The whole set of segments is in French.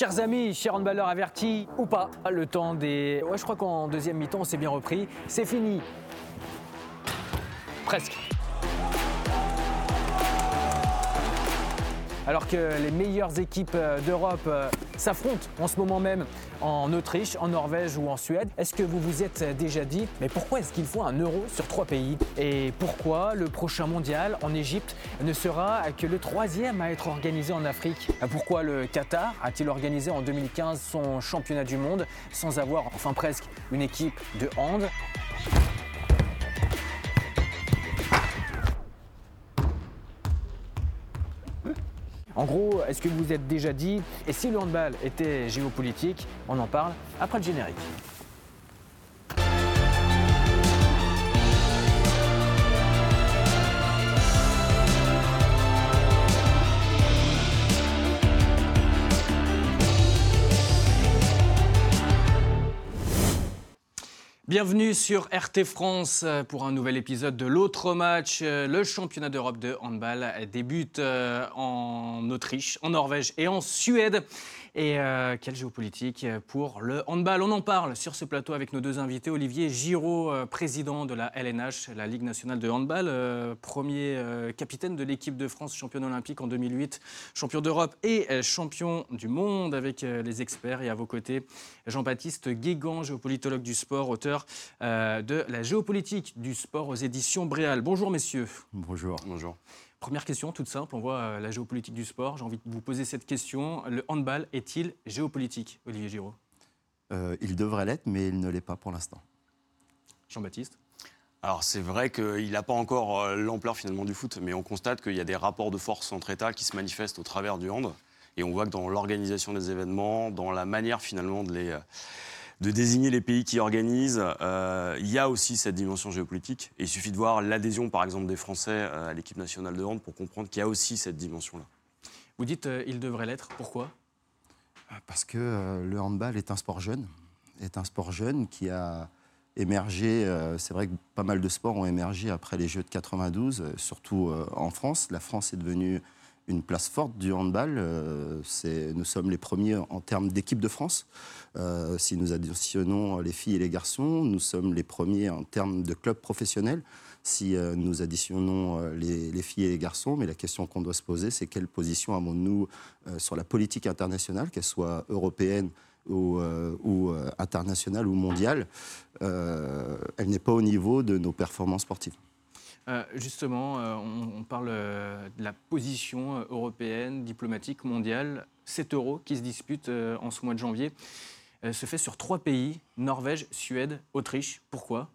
Chers amis, chers handballeurs avertis, ou pas, le temps des... Ouais, je crois qu'en deuxième mi-temps, on s'est bien repris. C'est fini. Presque. Alors que les meilleures équipes euh, d'Europe euh, s'affrontent en ce moment même en Autriche, en Norvège ou en Suède, est-ce que vous vous êtes déjà dit, mais pourquoi est-ce qu'il faut un euro sur trois pays? Et pourquoi le prochain mondial en Égypte ne sera que le troisième à être organisé en Afrique? Pourquoi le Qatar a-t-il organisé en 2015 son championnat du monde sans avoir, enfin presque, une équipe de hand? En gros, est-ce que vous vous êtes déjà dit, et si le handball était géopolitique On en parle après le générique. Bienvenue sur RT France euh, pour un nouvel épisode de l'autre match. Euh, le championnat d'Europe de handball débute euh, en Autriche, en Norvège et en Suède. Et euh, quelle géopolitique pour le handball? On en parle sur ce plateau avec nos deux invités. Olivier Giraud, euh, président de la LNH, la Ligue nationale de handball, euh, premier euh, capitaine de l'équipe de France, championne olympique en 2008, champion d'Europe et euh, champion du monde avec euh, les experts. Et à vos côtés, Jean-Baptiste Guégan, géopolitologue du sport, auteur euh, de La géopolitique du sport aux éditions Bréal. Bonjour messieurs. Bonjour. Bonjour. Première question toute simple, on voit euh, la géopolitique du sport. J'ai envie de vous poser cette question. Le handball est-il géopolitique, Olivier Giraud? Euh, il devrait l'être, mais il ne l'est pas pour l'instant. Jean-Baptiste? Alors c'est vrai qu'il n'a pas encore euh, l'ampleur finalement du foot, mais on constate qu'il y a des rapports de force entre États qui se manifestent au travers du hand. Et on voit que dans l'organisation des événements, dans la manière finalement de, les, de désigner les pays qui organisent, euh, il y a aussi cette dimension géopolitique. Et il suffit de voir l'adhésion par exemple des Français euh, à l'équipe nationale de hand pour comprendre qu'il y a aussi cette dimension-là. Vous dites euh, il devrait l'être, pourquoi? Parce que euh, le handball est un sport jeune, est un sport jeune qui a émergé. euh, c'est vrai que pas mal de sports ont émergé après les Jeux de 92, euh, surtout euh, en France. La France est devenue une place forte du handball. euh, nous sommes les premiers en termes d'équipe de France. Euh, si nous additionnons les filles et les garçons, nous sommes les premiers en termes de clubs professionnels. Si euh, nous additionnons les, les filles et les garçons, mais la question qu'on doit se poser, c'est quelle position avons-nous sur la politique internationale, qu'elle soit européenne ou, internationale ou mondiale, elle n'est pas au niveau de nos performances sportives. Euh, Justement, euh, on, parle euh, de la position européenne, diplomatique, mondiale. Cet euro qui se dispute en ce mois de janvier se fait sur trois pays, Norvège, Suède, Autriche. Pourquoi?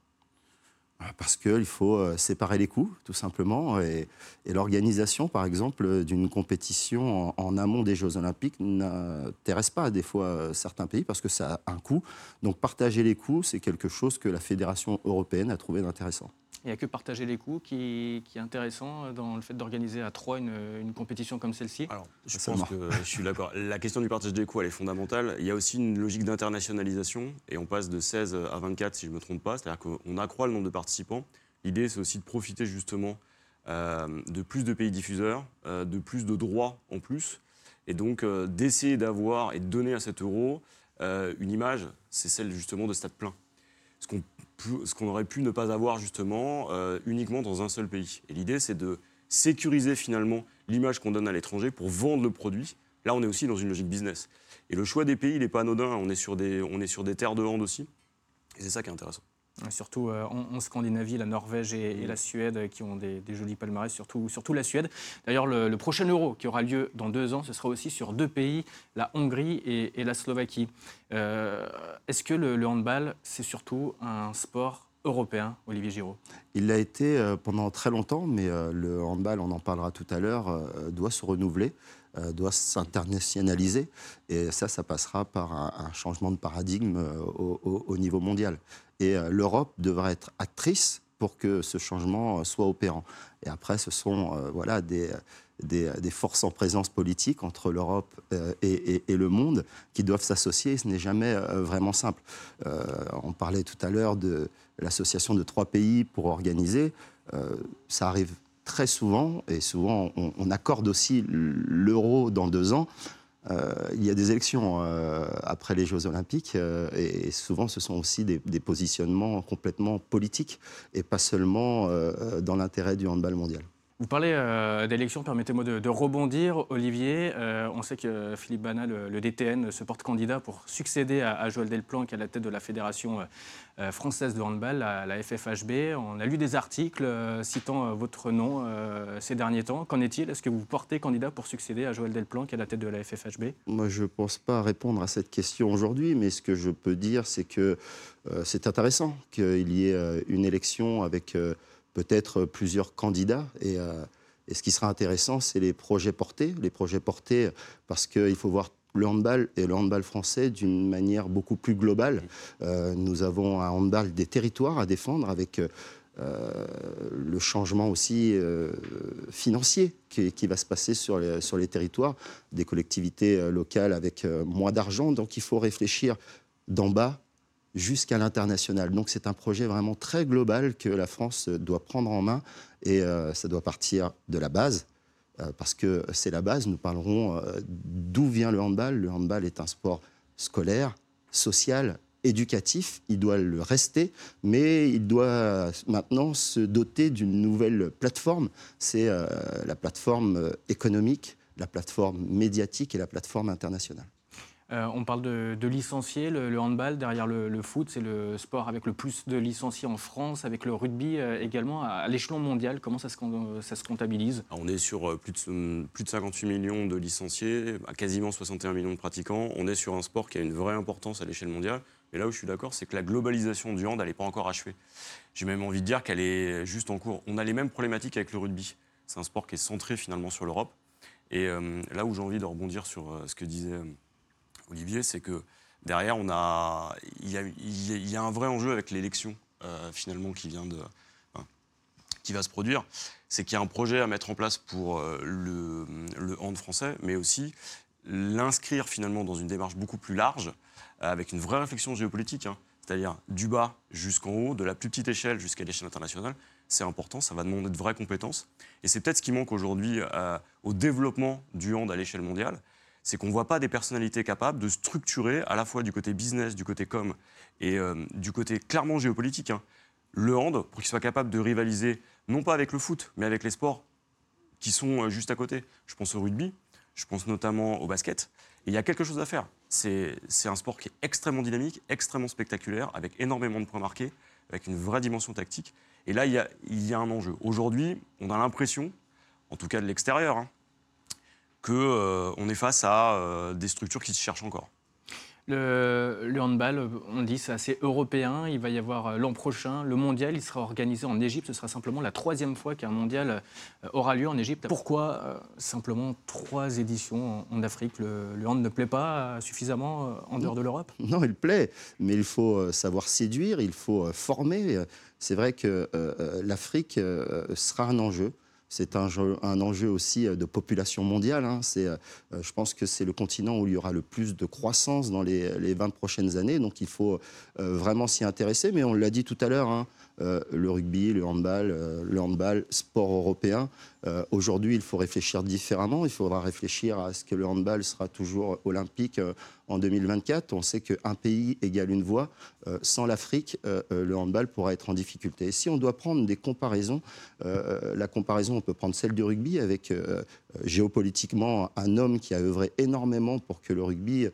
Parce qu'il faut séparer les coûts, tout simplement. Et, l'organisation, par exemple, d'une compétition en, amont des Jeux Olympiques n'intéresse pas des fois certains pays parce que ça a un coût. Donc partager les coûts, c'est quelque chose que la Fédération européenne a trouvé d'intéressant. Il n'y a que partager les coûts qui, qui est intéressant dans le fait d'organiser à trois une, une compétition comme celle-ci. Alors, je pense que je suis d'accord. La question du partage des coûts, elle est fondamentale. Il y a aussi une logique d'internationalisation et on passe de 16 à 24, si je ne me trompe pas. C'est-à-dire qu'on accroît le nombre de participants. L'idée, c'est aussi de profiter justement euh, de plus de pays diffuseurs, euh, de plus de droits en plus, et donc euh, d'essayer d'avoir et de donner à cet euro euh, une image, c'est celle justement de stade plein. Ce qu'on ce qu'on aurait pu ne pas avoir justement euh, uniquement dans un seul pays. Et l'idée, c'est de sécuriser finalement l'image qu'on donne à l'étranger pour vendre le produit. Là, on est aussi dans une logique business. Et le choix des pays, il n'est pas anodin. On est sur des, on est sur des terres de hand aussi. Et c'est ça qui est intéressant. Surtout euh, en, en Scandinavie, la Norvège et, et la Suède euh, qui ont des, des jolis palmarès, surtout, surtout la Suède. D'ailleurs, le, le prochain Euro qui aura lieu dans deux ans, ce sera aussi sur deux pays, la Hongrie et, et la Slovaquie. Euh, Est-ce que le, le handball, c'est surtout un sport européen, Olivier Giraud? Il l'a été pendant très longtemps, mais le handball, on en parlera tout à l'heure, doit se renouveler, doit s'internationaliser. Et ça, ça passera par un, changement de paradigme au, au- au niveau mondial. Et euh, l'Europe devrait être actrice pour que ce changement euh, soit opérant. Et après, ce sont euh, voilà, des, des, forces en présence politique entre l'Europe et, le monde qui doivent s'associer. Ce n'est jamais vraiment simple. On parlait tout à l'heure de l'association de trois pays pour organiser. Ça arrive très souvent, et souvent on accorde aussi l'euro dans deux ans il y a des élections après les Jeux Olympiques et, souvent ce sont aussi des, des, positionnements complètement politiques et pas seulement dans l'intérêt du handball mondial. Vous parlez euh, d'élections, permettez-moi de, rebondir. Olivier, euh, on sait que Philippe Bana, le, DTN, se porte candidat pour succéder à, Joël Delplanque à la tête de la Fédération euh, française de handball, la, la, FFHB. On a lu des articles citant votre nom ces derniers temps. Qu'en est-il? Est-ce que vous portez candidat pour succéder à Joël Delplanque à la tête de la FFHB Moi, je ne pense pas répondre à cette question aujourd'hui, mais ce que je peux dire, c'est que c'est intéressant qu'il y ait une élection avec peut-être plusieurs candidats. Euh, et, ce qui sera intéressant, c'est les projets portés. Les projets portés, parce qu'il faut voir le handball et le handball français d'une manière beaucoup plus globale. Euh, nous avons un handball des territoires à défendre avec euh, le changement aussi financier qui, va se passer sur les, sur les territoires, des collectivités locales avec moins d'argent. Donc il faut réfléchir d'en bas jusqu'à l'international. Donc c'est un projet vraiment très global que la France doit prendre en main et euh, ça doit partir de la base. Euh, parce que c'est la base, nous parlerons euh, d'où vient le handball. Le handball est un sport scolaire, social, éducatif, il doit le rester, mais il doit maintenant se doter d'une nouvelle plateforme. C'est la plateforme économique, la plateforme médiatique et la plateforme internationale. Euh, on parle de, licenciés, le, handball derrière le, foot, c'est le sport avec le plus de licenciés en France, avec le rugby euh, également à, l'échelon mondial. Comment ça se, comptabilise? On est sur euh, plus de, plus de 58 millions de licenciés, à quasiment 61 millions de pratiquants. On est sur un sport qui a une vraie importance à l'échelle mondiale. Mais là où je suis d'accord, c'est que la globalisation du hand, elle n'est pas encore achevée. J'ai même envie de dire qu'elle est juste en cours. On a les mêmes problématiques avec le rugby. C'est un sport qui est centré finalement sur l'Europe. Et là où j'ai envie de rebondir sur ce que disait Olivier, c'est que derrière, on a, il, y a, un vrai enjeu avec l'élection euh, finalement qui vient de, qui va se produire. C'est qu'il y a un projet à mettre en place pour euh, le, hand français, mais aussi l'inscrire finalement dans une démarche beaucoup plus large, euh, avec une vraie réflexion géopolitique, hein. c'est-à-dire du bas jusqu'en haut, de la plus petite échelle jusqu'à l'échelle internationale. C'est important, ça va demander de vraies compétences. Et c'est peut-être ce qui manque aujourd'hui au développement du hand à l'échelle mondiale c'est qu'on ne voit pas des personnalités capables de structurer à la fois du côté business, du côté com et euh, du côté clairement géopolitique. Hein. Le hand, pour qu'il soit capable de rivaliser, non pas avec le foot, mais avec les sports qui sont euh, juste à côté. Je pense au rugby, je pense notamment au basket. il y a quelque chose à faire. C'est un sport qui est extrêmement dynamique, extrêmement spectaculaire, avec énormément de points marqués, avec une vraie dimension tactique. Et là, il y a, il y a un enjeu. Aujourd'hui, on a l'impression, en tout cas de l'extérieur, hein, qu'on euh, est face à euh, des structures qui se cherchent encore. Le, handball, on dit, c'est assez européen. Il va y avoir euh, l'an prochain le mondial. Il sera organisé en Égypte. Ce sera simplement la troisième fois qu'un mondial aura lieu en Égypte. Pourquoi simplement trois éditions en, Afrique? Le, le, hand ne plaît pas suffisamment en dehors de l'Europe? Non, il plaît, mais il faut savoir séduire, il faut former. C'est vrai que l'Afrique sera un enjeu. C'est un, un, enjeu aussi euh, de population mondiale. Hein. Euh, je pense que c'est le continent où il y aura le plus de croissance dans les, les 20 prochaines années. Donc il faut euh, vraiment s'y intéresser. Mais on l'a dit tout à l'heure, hein, le rugby, le handball, le handball, sport européen. Aujourd'hui, il faut réfléchir différemment. Il faudra réfléchir à ce que le handball sera toujours olympique en 2024. On sait qu'un pays égale une voix. Euh, sans l'Afrique, euh, euh, le handball pourra être en difficulté. si on doit prendre des comparaisons, la comparaison, on peut prendre celle du rugby avec géopolitiquement un homme qui a œuvré énormément pour que le rugby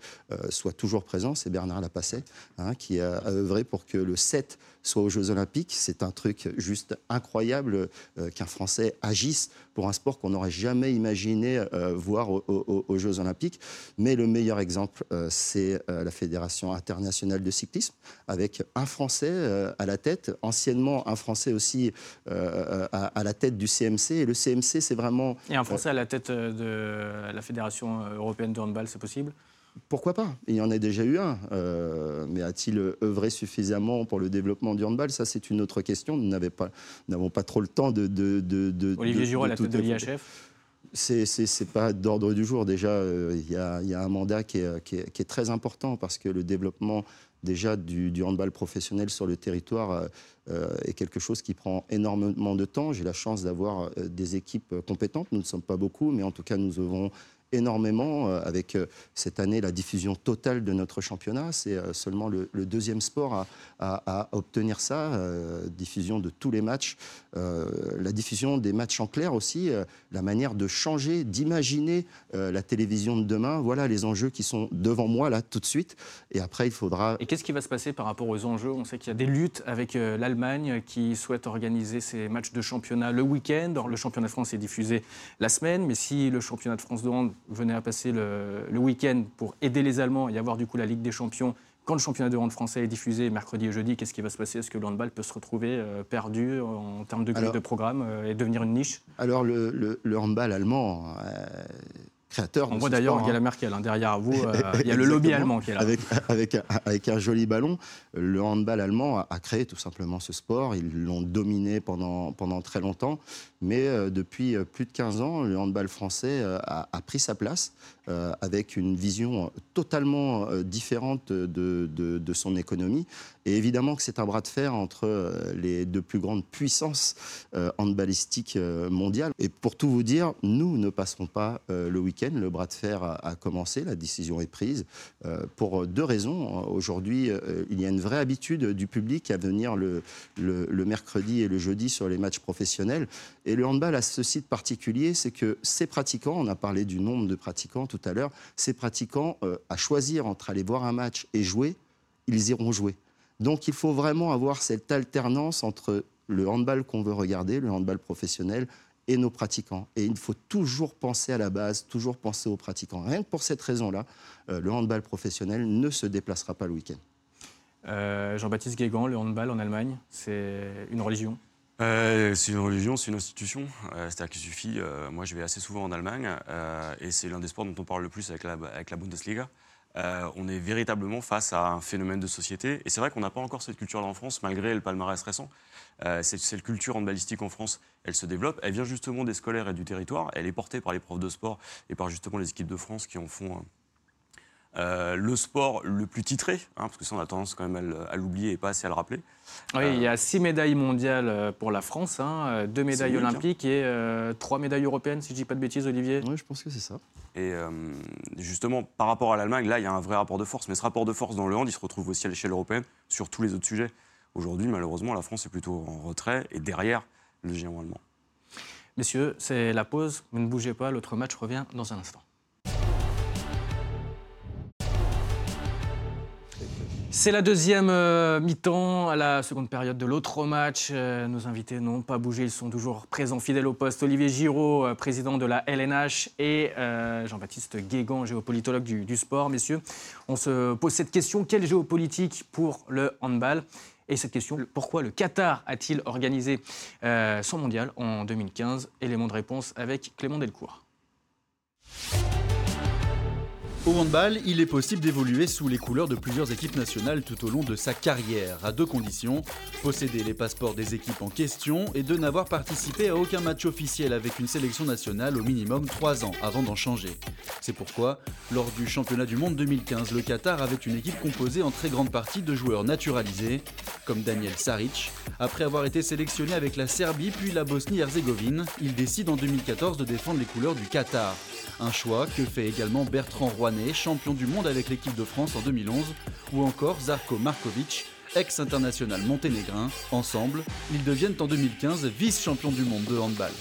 soit toujours présent, c'est Bernard Lapasset, hein, qui a, œuvré pour que le 7 soit aux Jeux Olympiques. C'est un truc juste incroyable qu'un Français agisse pour un sport qu'on n'aurait jamais imaginé voir aux, Jeux Olympiques. Mais le meilleur exemple, c'est la Fédération internationale de cyclisme, avec un Français euh, à la tête, anciennement un Français aussi euh, à, la tête du CMC. Et le CMC, c'est vraiment... Et un Français à la tête euh, de la Fédération européenne de handball, c'est possible? Pourquoi pas? Il y en a déjà eu un. mais a-t-il œuvré suffisamment pour le développement du handball? Ça, c'est une autre question. Nous n'avons pas, pas, trop le temps de. de, de Olivier Giraud à la tête de l'IHF c'est pas d'ordre du jour. Déjà, il y, a un mandat qui est, qui, est, très important parce que le développement déjà du, handball professionnel sur le territoire euh, euh, est quelque chose qui prend énormément de temps. J'ai la chance d'avoir euh, des équipes compétentes. Nous ne sommes pas beaucoup, mais en tout cas, nous avons énormément avec cette année la diffusion totale de notre championnat. C'est seulement le, deuxième sport à, obtenir ça, diffusion de tous les matchs, la diffusion des matchs en clair aussi, la manière de changer, d'imaginer la télévision de demain. Voilà les enjeux qui sont devant moi là tout de suite. Et après, il faudra. Et qu'est-ce qui va se passer par rapport aux enjeux? On sait qu'il y a des luttes avec l'Allemagne qui souhaite organiser ses matchs de championnat le week-end. Le championnat de France est diffusé la semaine, mais si le championnat de France de venait à passer le, week-end pour aider les Allemands et avoir du coup la Ligue des Champions, quand le championnat de hand français est diffusé mercredi et jeudi, qu'est-ce qui va se passer? Est-ce que le handball peut se retrouver euh, perdu en termes de grille de programme euh, et devenir une niche? Alors le, handball allemand, euh, on voit d'ailleurs Angela hein. Merkel, hein, derrière vous, euh, il y a le lobby allemand qui est là. Avec, avec, avec un joli ballon, le handball allemand a, créé tout simplement ce sport. Ils l'ont dominé pendant, pendant très longtemps. Mais euh, depuis euh, plus de 15 ans, le handball français a, pris sa place avec une vision totalement différente de, de, son économie. Et évidemment que c'est un bras de fer entre les deux plus grandes puissances handballistiques mondiales. Et pour tout vous dire, nous ne passerons pas le week-end le bras de fer a, commencé, la décision est prise, euh, pour deux raisons. Aujourd'hui, euh, il y a une vraie habitude du public à venir le, mercredi et le jeudi sur les matchs professionnels. Et le handball a ce site particulier, c'est que ces pratiquants, on a parlé du nombre de pratiquants tout à l'heure, ces pratiquants, euh, à choisir entre aller voir un match et jouer, ils iront jouer. Donc il faut vraiment avoir cette alternance entre le handball qu'on veut regarder, le handball professionnel, et nos pratiquants. Et il faut toujours penser à la base, toujours penser aux pratiquants. Rien que pour cette raison-là, euh, le handball professionnel ne se déplacera pas le week-end. Euh, Jean-Baptiste Guégan, le handball en Allemagne, c'est une religion? Euh, c'est une religion, c'est une institution. C'est-à-dire qu'il suffit. moi, je vais assez souvent en Allemagne et c'est l'un des sports dont on parle le plus avec la, Bundesliga. on est véritablement face à un phénomène de société. Et c'est vrai qu'on n'a pas encore cette culture-là en France, malgré le palmarès récent. Euh, cette, culture en balistique en France, elle se développe. Elle vient justement des scolaires et du territoire. Elle est portée par les profs de sport et par justement les équipes de France qui en font euh, le sport le plus titré, hein, parce que ça on a tendance quand même à l'oublier et pas assez à le rappeler. Oui, il y a six médailles mondiales pour la France, hein, deux médailles hein. olympiques et euh, trois médailles européennes, si je ne dis pas de bêtises, Olivier. Oui, je pense que c'est ça. Et justement, par rapport à l'Allemagne, là, il y a un vrai rapport de force. Mais ce rapport de force dans le hand, il se retrouve aussi à l'échelle européenne sur tous les autres sujets. Aujourd'hui, malheureusement, la France est plutôt en retrait et derrière le géant allemand. Messieurs, c'est la pause. Vous ne bougez pas, l'autre match revient dans un instant. C'est la deuxième euh, mi-temps, la seconde période de l'autre match. Euh, nos invités n'ont pas bougé, ils sont toujours présents, fidèles au poste. Olivier Giraud, euh, président de la LNH, et Jean-Baptiste Guégan, géopolitologue du, du, sport. Messieurs, on se pose cette question quelle géopolitique pour le handball? Et cette question, pourquoi le Qatar a-t-il organisé son mondial en 2015 Élément de réponse avec Clément Delcourt. Au handball, il est possible d'évoluer sous les couleurs de plusieurs équipes nationales tout au long de sa carrière, à deux conditions posséder les passeports des équipes en question et de n'avoir participé à aucun match officiel avec une sélection nationale au minimum trois ans avant d'en changer. C'est pourquoi, lors du championnat du monde 2015, le Qatar avait une équipe composée en très grande partie de joueurs naturalisés, comme Daniel Saric. Après avoir été sélectionné avec la Serbie puis la Bosnie-Herzégovine, il décide en 2014 de défendre les couleurs du Qatar. Un choix que fait également Bertrand Rouanet, champion du monde avec l'équipe de France en 2011, ou encore Zarko Markovic, ex-international monténégrin. Ensemble, ils deviennent en 2015 vice-champion du monde de handball.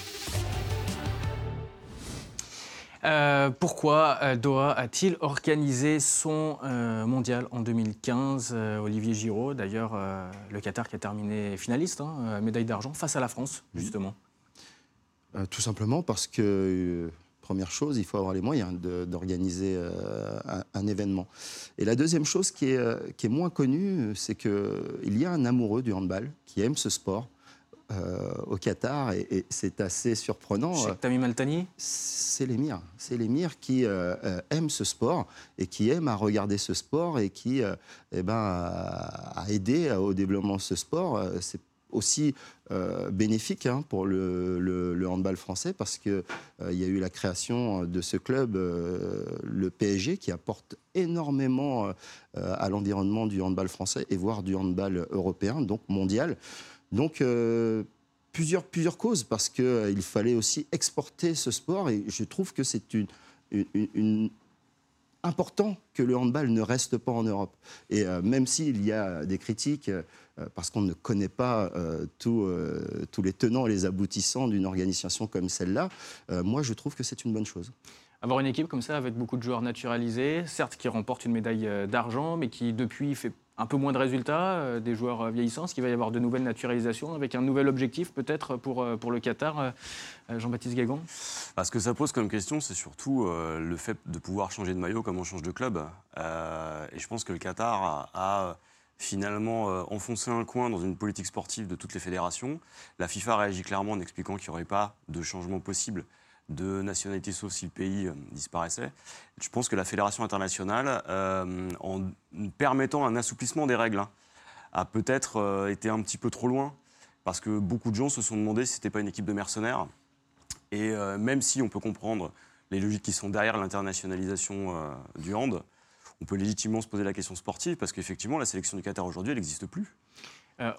Euh, pourquoi euh, Doha a-t-il organisé son euh, mondial en 2015 Olivier Giraud, d'ailleurs, le Qatar qui a terminé finaliste, hein, médaille d'argent, face à la France, justement. tout simplement parce que première chose, il faut avoir les moyens d'organiser euh, un, événement. Et la deuxième chose qui est, euh, qui est moins connue, c'est qu'il y a un amoureux du handball qui aime ce sport. Euh, au Qatar et, c'est assez surprenant. Tami Maltani C'est l'émir. C'est l'émir qui aime ce sport et qui aime à regarder ce sport et qui eh ben, a aidé au développement de ce sport. C'est aussi euh, bénéfique hein, pour le, handball français parce qu'il euh, y a eu la création de ce club, euh, le PSG, qui apporte énormément à l'environnement du handball français et voire du handball européen, donc mondial. Donc plusieurs, plusieurs causes parce qu'il fallait aussi exporter ce sport et je trouve que c'est une important que le handball ne reste pas en Europe. Et même s'il y a des critiques, parce qu'on ne connaît pas tous les tenants et les aboutissants d'une organisation comme celle-là, moi je trouve que c'est une bonne chose. Avoir une équipe comme ça avec beaucoup de joueurs naturalisés, certes qui remporte une médaille d'argent, mais qui depuis fait un peu moins de résultats, euh, des joueurs euh, vieillissants Est-ce qu'il va y avoir de nouvelles naturalisations avec un nouvel objectif peut-être pour, euh, pour le Qatar Jean-Baptiste Gagon Ce que ça pose comme question, c'est surtout le fait de pouvoir changer de maillot comme on change de club. et je pense que le Qatar a, finalement enfoncé un coin dans une politique sportive de toutes les fédérations. La FIFA réagit clairement en expliquant qu'il n'y aurait pas de changement possible de nationalité, sauf si le pays euh, disparaissait. Je pense que la Fédération internationale, euh, en permettant un assouplissement des règles, hein, a peut-être euh, été un petit peu trop loin, parce que beaucoup de gens se sont demandé si ce n'était pas une équipe de mercenaires. Et même si on peut comprendre les logiques qui sont derrière l'internationalisation du hand, on peut légitimement se poser la question sportive, parce qu'effectivement, la sélection du Qatar aujourd'hui, elle n'existe plus. Euh,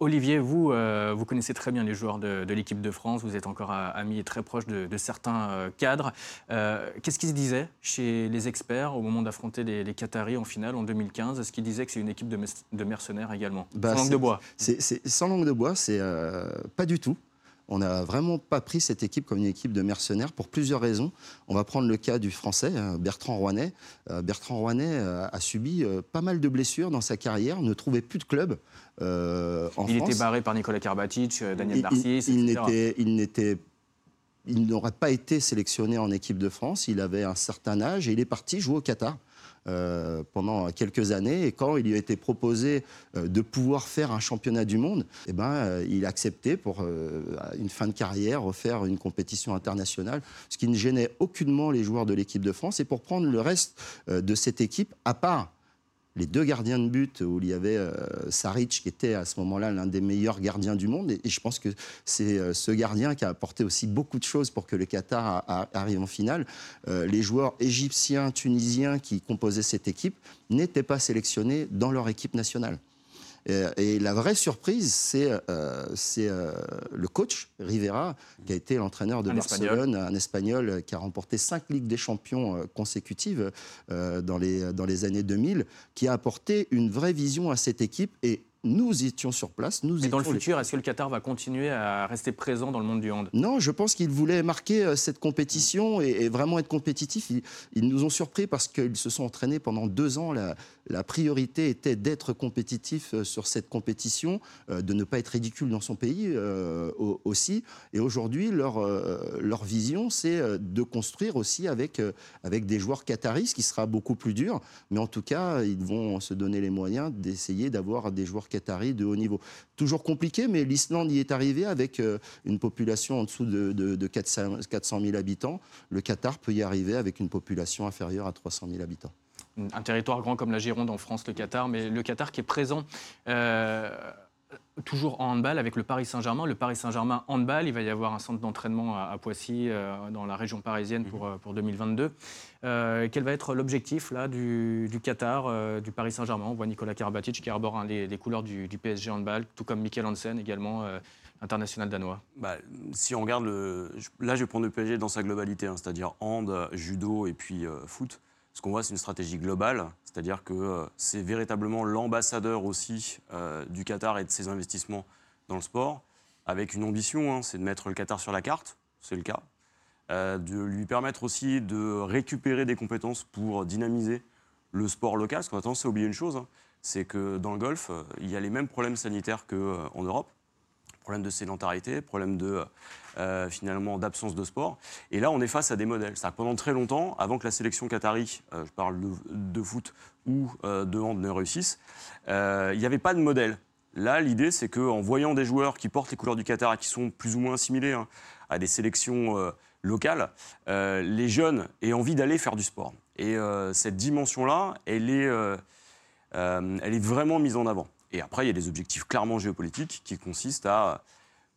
Olivier, vous, euh, vous connaissez très bien les joueurs de, l'équipe de France, vous êtes encore ami et très proche de, certains euh, cadres. Qu'est-ce qui se disait chez les experts au moment d'affronter les, Qataris en finale en 2015 Est-ce qu'ils disaient que c'est une équipe de, mercenaires également? Bah, Sans langue de bois Sans langue de bois, c'est pas du tout. On n'a vraiment pas pris cette équipe comme une équipe de mercenaires pour plusieurs raisons. On va prendre le cas du français, euh, Bertrand Rouanet. Euh, Bertrand Rouanet euh, a subi pas mal de blessures dans sa carrière, ne trouvait plus de club en France. Il était barré par Nicolas Karabatic, Daniel Narcisse, il, il n'était il n'aurait pas été sélectionné en équipe de France. Il avait un certain âge et il est parti jouer au Qatar. Euh, pendant quelques années. Et quand il lui a été proposé euh, de pouvoir faire un championnat du monde, eh ben, euh, il a accepté pour une fin de carrière refaire une compétition internationale, ce qui ne gênait aucunement les joueurs de l'équipe de France. Et pour prendre le reste de cette équipe, à part les deux gardiens de but où il y avait euh, Saric qui était à ce moment-là l'un des meilleurs gardiens du monde. Et, je pense que c'est euh, ce gardien qui a apporté aussi beaucoup de choses pour que le Qatar arrive en finale. Euh, les joueurs égyptiens, tunisiens qui composaient cette équipe n'étaient pas sélectionnés dans leur équipe nationale. Euh, et, la vraie surprise, c'est euh, euh, le coach Rivera, qui a été l'entraîneur de Barcelone, un Espagnol qui a remporté cinq Ligues des Champions consécutives dans, les, dans les années 2000, qui a apporté une vraie vision à cette équipe et nous étions sur place. Nous Et dans le futur, est-ce que le Qatar va continuer à rester présent dans le monde du hand? Non, je pense qu'ils voulaient marquer euh, cette compétition et, vraiment être compétitifs. Ils, nous ont surpris parce qu'ils se sont entraînés pendant deux ans. La, la priorité était d'être compétitif euh, sur cette compétition, euh, de ne pas être ridicule dans son pays aussi. Et aujourd'hui, leur, leur vision, c'est de construire aussi avec, avec des joueurs qataris, ce qui sera beaucoup plus dur. Mais en tout cas, ils vont se donner les moyens d'essayer d'avoir des joueurs qataris de haut niveau. Toujours compliqué, mais l'Islande y est arrivée avec euh, une population en dessous de, 400, 000 habitants. Le Qatar peut y arriver avec une population inférieure à 300 000 habitants un territoire grand comme la Gironde en France, le Qatar, mais le Qatar qui est présent euh, toujours en handball avec le Paris Saint-Germain. Le Paris Saint-Germain handball, il va y avoir un centre d'entraînement à, Poissy, euh, dans la région parisienne pour, mhm. pour 2022. quel va être l'objectif là du, Qatar, du Paris Saint-Germain? On voit Nicolas Karabatic qui arbore les, couleurs du, PSG handball, tout comme Mikkel Hansen également. international danois bah, Si on regarde le. Là, je vais prendre le PSG dans sa globalité, hein, c'est-à-dire hand, judo et puis foot. Ce qu'on voit, c'est une stratégie globale, c'est-à-dire que euh, c'est véritablement l'ambassadeur aussi euh, du Qatar et de ses investissements dans le sport, avec une ambition, hein, c'est de mettre le Qatar sur la carte, c'est le cas, euh, de lui permettre aussi de récupérer des compétences pour dynamiser le sport local, parce qu'on a tendance à oublier une chose, hein, c'est que dans le golf, il y a les mêmes problèmes sanitaires qu'en Europe. Problème de sédentarité, problème de euh, finalement d'absence de sport. Et là, on est face à des modèles. cest pendant très longtemps, avant que la sélection qatari, euh, je parle de, foot ou euh, de hand, ne réussisse, il n'y avait pas de modèle. Là, l'idée, c'est qu'en voyant des joueurs qui portent les couleurs du Qatar et qui sont plus ou moins assimilés hein, à des sélections locales, les jeunes aient envie d'aller faire du sport. Et cette dimension-là, elle est, elle est vraiment mise en avant. Et après, il y a des objectifs clairement géopolitiques qui consistent à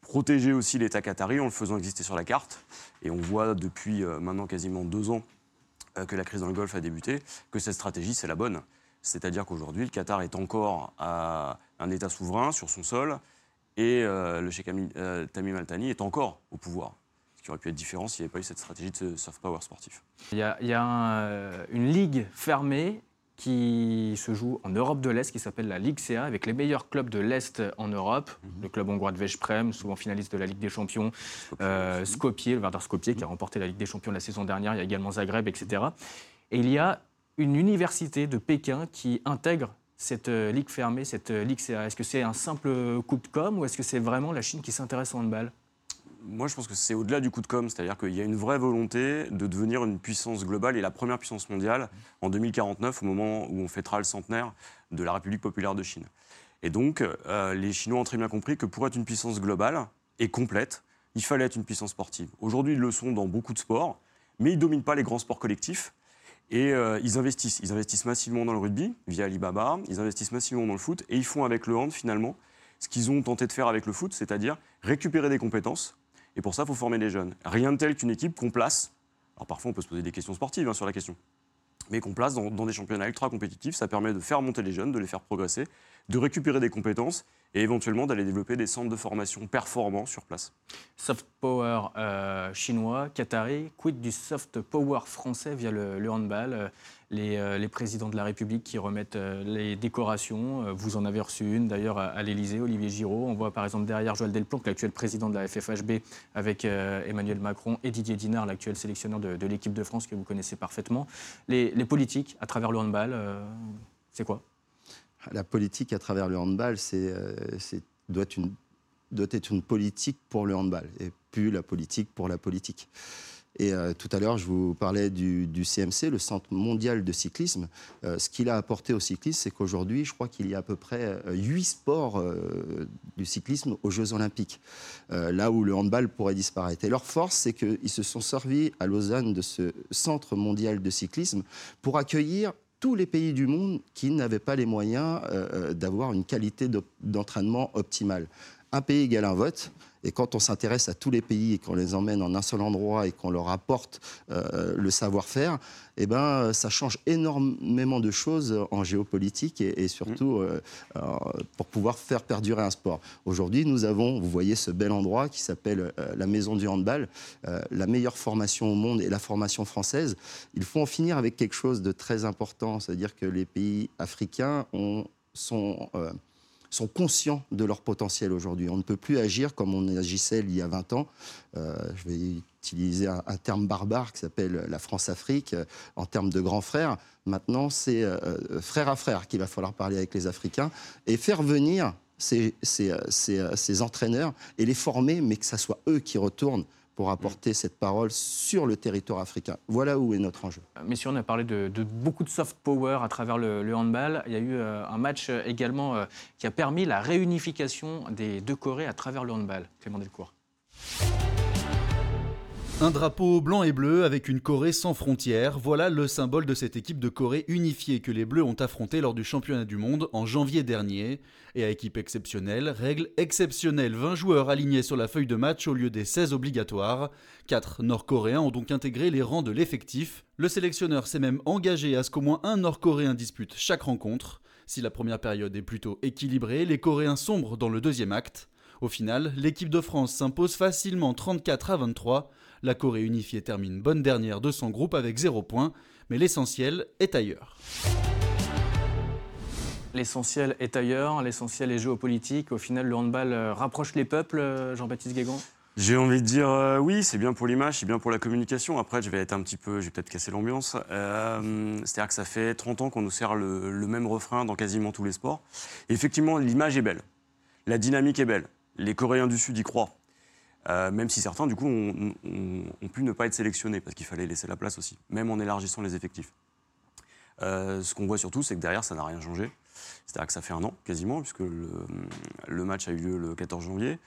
protéger aussi l'État qatari en le faisant exister sur la carte. Et on voit depuis euh, maintenant quasiment deux ans euh, que la crise dans le Golfe a débuté, que cette stratégie, c'est la bonne. C'est-à-dire qu'aujourd'hui, le Qatar est encore un État souverain sur son sol et euh, le Cheikh Tamim Al-Thani est encore au pouvoir. Ce qui aurait pu être différent s'il n'y avait pas eu cette stratégie de soft power sportif. Il y a, une ligue fermée qui se joue en Europe de l'Est, qui s'appelle la Ligue CA, avec les meilleurs clubs de l'Est en Europe. Mhm. Le club hongrois de Veszprem, souvent finaliste de la Ligue des Champions. Euh, Skopje, le Vardar Skopje, qui a remporté la Ligue des Champions la saison dernière. Il y a également Zagreb, etc. Et il y a une université de Pékin qui intègre cette euh, ligue fermée, cette euh, ligue CA. Est-ce que c'est un simple coup de com ou est-ce que c'est vraiment la Chine qui s'intéresse au handball? Moi, je pense que c'est au-delà du coup de com', c'est-à-dire qu'il y a une vraie volonté de devenir une puissance globale et la première puissance mondiale en 2049, au moment où on fêtera le centenaire de la République populaire de Chine. Et donc, euh, les Chinois ont très bien compris que pour être une puissance globale et complète, il fallait être une puissance sportive. Aujourd'hui, ils le sont dans beaucoup de sports, mais ils ne dominent pas les grands sports collectifs. Et euh, ils investissent. Ils investissent massivement dans le rugby via Alibaba, ils investissent massivement dans le foot, et ils font avec le hand finalement ce qu'ils ont tenté de faire avec le foot, c'est-à-dire récupérer des compétences et pour ça, il faut former des jeunes. Rien de tel qu'une équipe qu'on place. Alors parfois, on peut se poser des questions sportives hein, sur la question. Mais qu'on place dans des championnats ultra compétitifs, ça permet de faire monter les jeunes, de les faire progresser, de récupérer des compétences et éventuellement d'aller développer des centres de formation performants sur place. Soft power euh, chinois, qatari, quid du soft power français via le, handball euh, euh, les, présidents de la République qui remettent les décorations, vous en avez reçu une d'ailleurs à, l'Élysée, Olivier Giraud. On voit par exemple derrière Joël Delplomp, l'actuel président de la FFHB, avec Emmanuel Macron et Didier Dinard, l'actuel sélectionneur de, l'équipe de France que vous connaissez parfaitement. Les politiques à travers le handball, c'est quoi? La politique à travers le handball, c'est, euh, doit, être une, politique pour le handball et plus la politique pour la politique. Et euh, tout à l'heure, je vous parlais du, CMC, le Centre mondial de cyclisme. Euh, ce qu'il a apporté au cyclisme, c'est qu'aujourd'hui, je crois qu'il y a à peu près huit sports du cyclisme aux Jeux Olympiques, là où le handball pourrait disparaître. Et leur force, c'est qu'ils se sont servis à Lausanne de ce Centre mondial de cyclisme pour accueillir tous les pays du monde qui n'avaient pas les moyens euh, euh, d'avoir une qualité d'entraînement optimale. Un pays égale un vote. Et quand on s'intéresse à tous les pays et qu'on les emmène en un seul endroit et qu'on leur apporte euh, le savoir-faire, eh ben, ça change énormément de choses en géopolitique et, surtout mmh. euh, euh, pour pouvoir faire perdurer un sport. Aujourd'hui, nous avons, vous voyez ce bel endroit qui s'appelle la Maison du Handball, la meilleure formation au monde et la formation française. Il faut en finir avec quelque chose de très important, c'est-à-dire que les pays africains ont, sont sont conscients de leur potentiel aujourd'hui. On ne peut plus agir comme on agissait il y a 20 ans. Euh, je vais utiliser un, terme barbare qui s'appelle la France-Afrique euh, en termes de grands frères. Maintenant, c'est euh, frère à frère qu'il va falloir parler avec les Africains et faire venir ces, ces entraîneurs et les former, mais que ce soit eux qui retournent pour apporter cette parole sur le territoire africain. Voilà où est notre enjeu. Euh, Messieurs, on a parlé de, beaucoup de soft power à travers le, handball. Il y a eu euh, un match euh, également qui a permis la réunification des deux Corées à travers le handball. Clément Delcourt. Un drapeau blanc et bleu avec une Corée sans frontières, voilà le symbole de cette équipe de Corée unifiée que les Bleus ont affronté lors du championnat du monde en janvier dernier. Et à équipe exceptionnelle, règle exceptionnelle, 20 joueurs alignés sur la feuille de match au lieu des 16 obligatoires. 4 Nord-Coréens ont donc intégré les rangs de l'effectif. Le sélectionneur s'est même engagé à ce qu'au moins un Nord-Coréen dispute chaque rencontre. Si la première période est plutôt équilibrée, les Coréens sombrent dans le deuxième acte. Au final, l'équipe de France s'impose facilement 34 à 23. La Corée unifiée termine bonne dernière de son groupe avec 0 points, mais l'essentiel est ailleurs. L'essentiel est ailleurs, l'essentiel est géopolitique. Au final, le handball euh, rapproche les peuples, euh, Jean-Baptiste Guégan? J'ai envie de dire euh, oui, c'est bien pour l'image, c'est bien pour la communication. Après, je vais être un petit peu, je vais peut-être casser l'ambiance. C'est-à-dire que ça fait 30 ans qu'on nous sert le, même refrain dans quasiment tous les sports. effectivement, l'image est belle, la dynamique est belle. Les Coréens du Sud y croient. Euh, même si certains, du coup, ont, pu ne pas être sélectionnés, parce qu'il fallait laisser la place aussi, même en élargissant les effectifs. Euh, ce qu'on voit surtout, c'est que derrière, ça n'a rien changé. C'est-à-dire que ça fait un an, quasiment, puisque le, match a eu lieu le 14 janvier.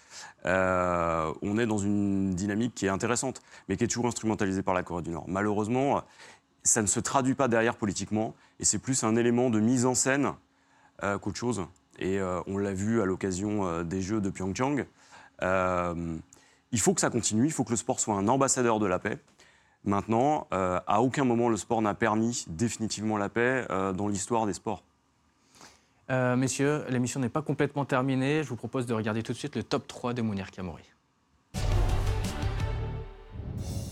Euh, on est dans une dynamique qui est intéressante, mais qui est toujours instrumentalisée par la Corée du Nord. Malheureusement, ça ne se traduit pas derrière politiquement, et c'est plus un élément de mise en scène qu'autre chose. Et on l'a vu à l'occasion des Jeux de Pyeongchang il faut que ça continue, il faut que le sport soit un ambassadeur de la paix. Maintenant, euh, à aucun moment le sport n'a permis définitivement la paix euh, dans l'histoire des sports. Euh, messieurs, l'émission n'est pas complètement terminée. Je vous propose de regarder tout de suite le top 3 de Mounir Kamouri.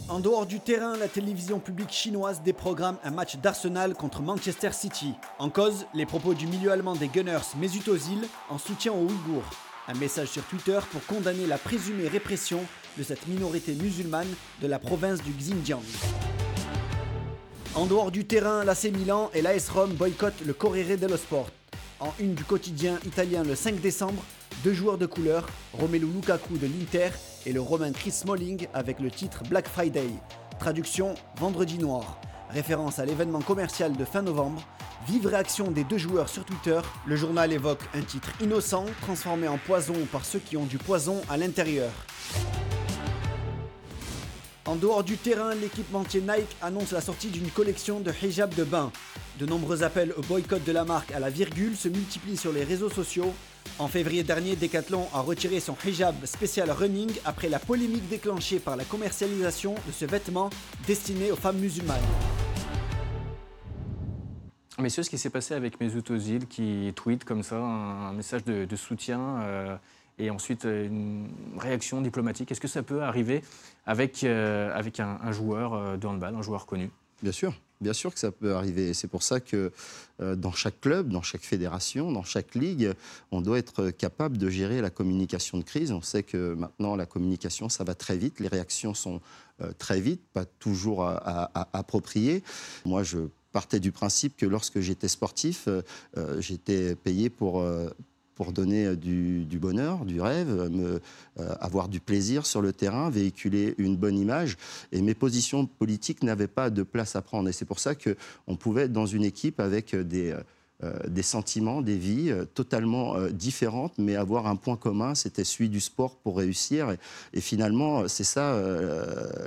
En dehors du terrain, la télévision publique chinoise déprogramme un match d'Arsenal contre Manchester City. En cause, les propos du milieu allemand des Gunners Mesut Ozil en soutien aux Ouïghours. Un message sur Twitter pour condamner la présumée répression de cette minorité musulmane de la province du Xinjiang. En dehors du terrain, l'AC Milan et l'AS Rome boycottent le Corriere dello Sport. En une du quotidien italien le 5 décembre, deux joueurs de couleur, Romelu Lukaku de l'Inter et le Romain Chris Smalling avec le titre Black Friday. Traduction Vendredi Noir. Référence à l'événement commercial de fin novembre. Vive réaction des deux joueurs sur Twitter. Le journal évoque un titre innocent transformé en poison par ceux qui ont du poison à l'intérieur. En dehors du terrain, l'équipementier Nike annonce la sortie d'une collection de hijab de bain. De nombreux appels au boycott de la marque à la virgule se multiplient sur les réseaux sociaux. En février dernier, Decathlon a retiré son hijab spécial running après la polémique déclenchée par la commercialisation de ce vêtement destiné aux femmes musulmanes. Messieurs, ce qui s'est passé avec Mesut Ozil qui tweet comme ça un message de, soutien euh, et ensuite euh, une réaction diplomatique, est-ce que ça peut arriver avec, euh, avec un, joueur de handball, un joueur connu? Bien sûr, bien sûr que ça peut arriver. C'est pour ça que dans chaque club, dans chaque fédération, dans chaque ligue, on doit être capable de gérer la communication de crise. On sait que maintenant, la communication, ça va très vite. Les réactions sont très vite, pas toujours appropriées. Moi, je partais du principe que lorsque j'étais sportif, euh, euh, j'étais payé pour, euh, pour donner du, bonheur, du rêve, avoir du plaisir sur le terrain, véhiculer une bonne image. Et mes positions politiques n'avaient pas de place à prendre. Et c'est pour ça qu'on pouvait être dans une équipe avec des... des sentiments, des vies totalement différentes, mais avoir un point commun, c'était celui du sport pour réussir. Et, finalement, c'est ça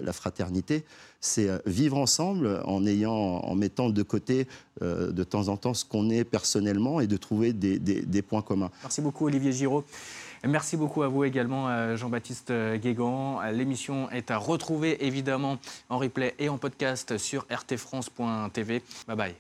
la fraternité c'est euh, vivre ensemble en, ayant, en mettant de côté euh, de temps en temps ce qu'on est personnellement et de trouver des, points communs. Merci beaucoup Olivier Giraud. Merci beaucoup à vous également, euh, Jean-Baptiste Guégan. L'émission est à retrouver évidemment en replay et en podcast sur rtfrance.tv. Bye bye.